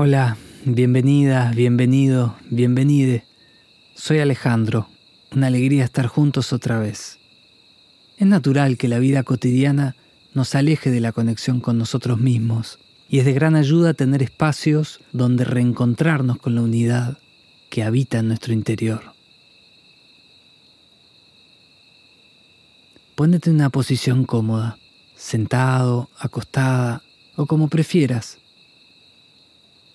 Hola, bienvenida, bienvenido, bienvenide. Soy Alejandro. Una alegría estar juntos otra vez. Es natural que la vida cotidiana nos aleje de la conexión con nosotros mismos y es de gran ayuda tener espacios donde reencontrarnos con la unidad que habita en nuestro interior. Pónete en una posición cómoda, sentado, acostada o como prefieras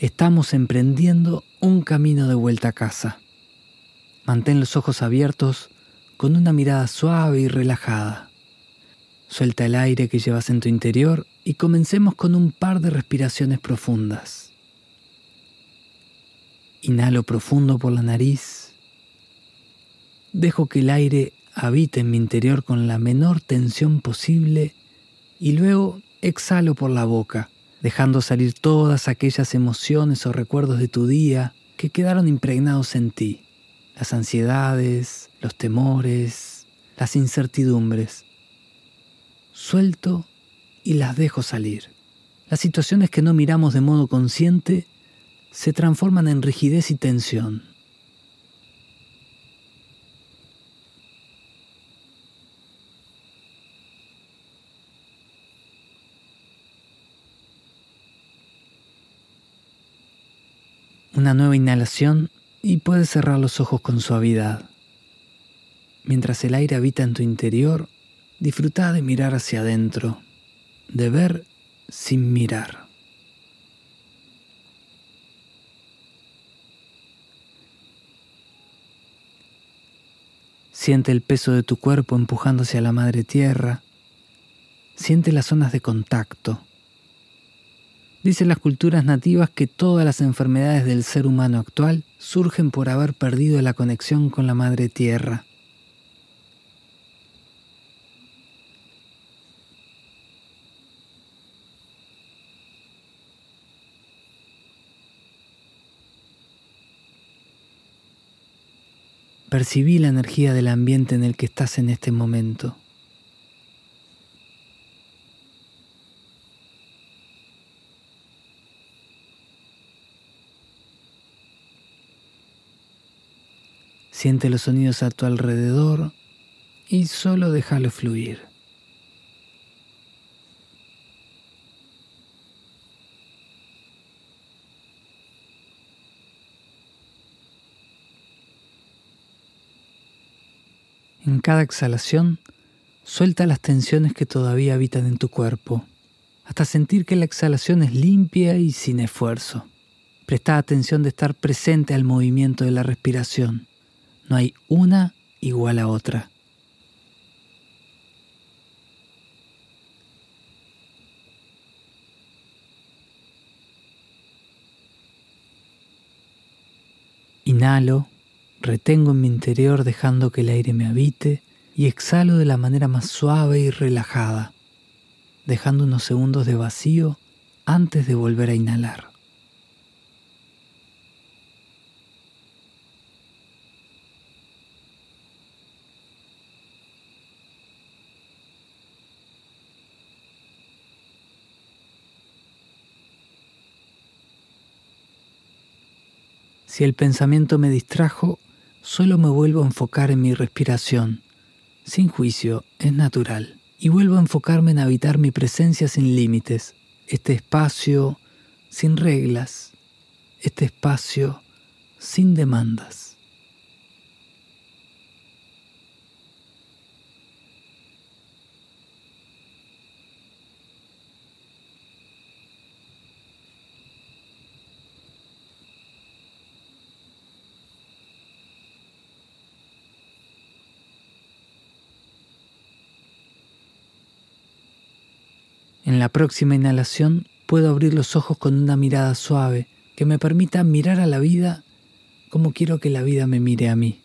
estamos emprendiendo un camino de vuelta a casa. Mantén los ojos abiertos con una mirada suave y relajada. Suelta el aire que llevas en tu interior y comencemos con un par de respiraciones profundas. Inhalo profundo por la nariz. Dejo que el aire habite en mi interior con la menor tensión posible y luego exhalo por la boca dejando salir todas aquellas emociones o recuerdos de tu día que quedaron impregnados en ti, las ansiedades, los temores, las incertidumbres. Suelto y las dejo salir. Las situaciones que no miramos de modo consciente se transforman en rigidez y tensión. Una nueva inhalación y puedes cerrar los ojos con suavidad. Mientras el aire habita en tu interior, disfruta de mirar hacia adentro, de ver sin mirar. Siente el peso de tu cuerpo empujando hacia la madre tierra. Siente las zonas de contacto Dicen las culturas nativas que todas las enfermedades del ser humano actual surgen por haber perdido la conexión con la madre tierra. Percibí la energía del ambiente en el que estás en este momento. Siente los sonidos a tu alrededor y solo déjalo fluir. En cada exhalación, suelta las tensiones que todavía habitan en tu cuerpo, hasta sentir que la exhalación es limpia y sin esfuerzo. Presta atención de estar presente al movimiento de la respiración. No hay una igual a otra. Inhalo, retengo en mi interior dejando que el aire me habite y exhalo de la manera más suave y relajada, dejando unos segundos de vacío antes de volver a inhalar. Si el pensamiento me distrajo, solo me vuelvo a enfocar en mi respiración. Sin juicio, es natural. Y vuelvo a enfocarme en habitar mi presencia sin límites. Este espacio sin reglas. Este espacio sin demandas. En la próxima inhalación puedo abrir los ojos con una mirada suave que me permita mirar a la vida como quiero que la vida me mire a mí.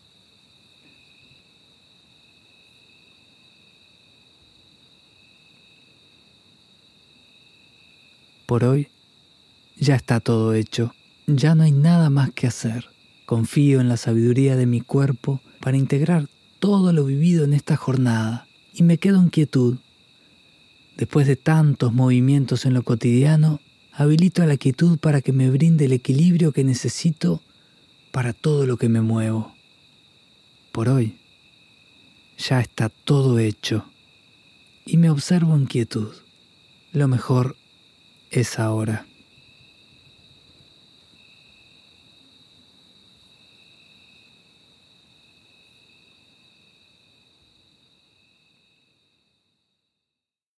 Por hoy ya está todo hecho, ya no hay nada más que hacer. Confío en la sabiduría de mi cuerpo para integrar todo lo vivido en esta jornada y me quedo en quietud Después de tantos movimientos en lo cotidiano, habilito a la quietud para que me brinde el equilibrio que necesito para todo lo que me muevo. Por hoy ya está todo hecho y me observo en quietud. Lo mejor es ahora.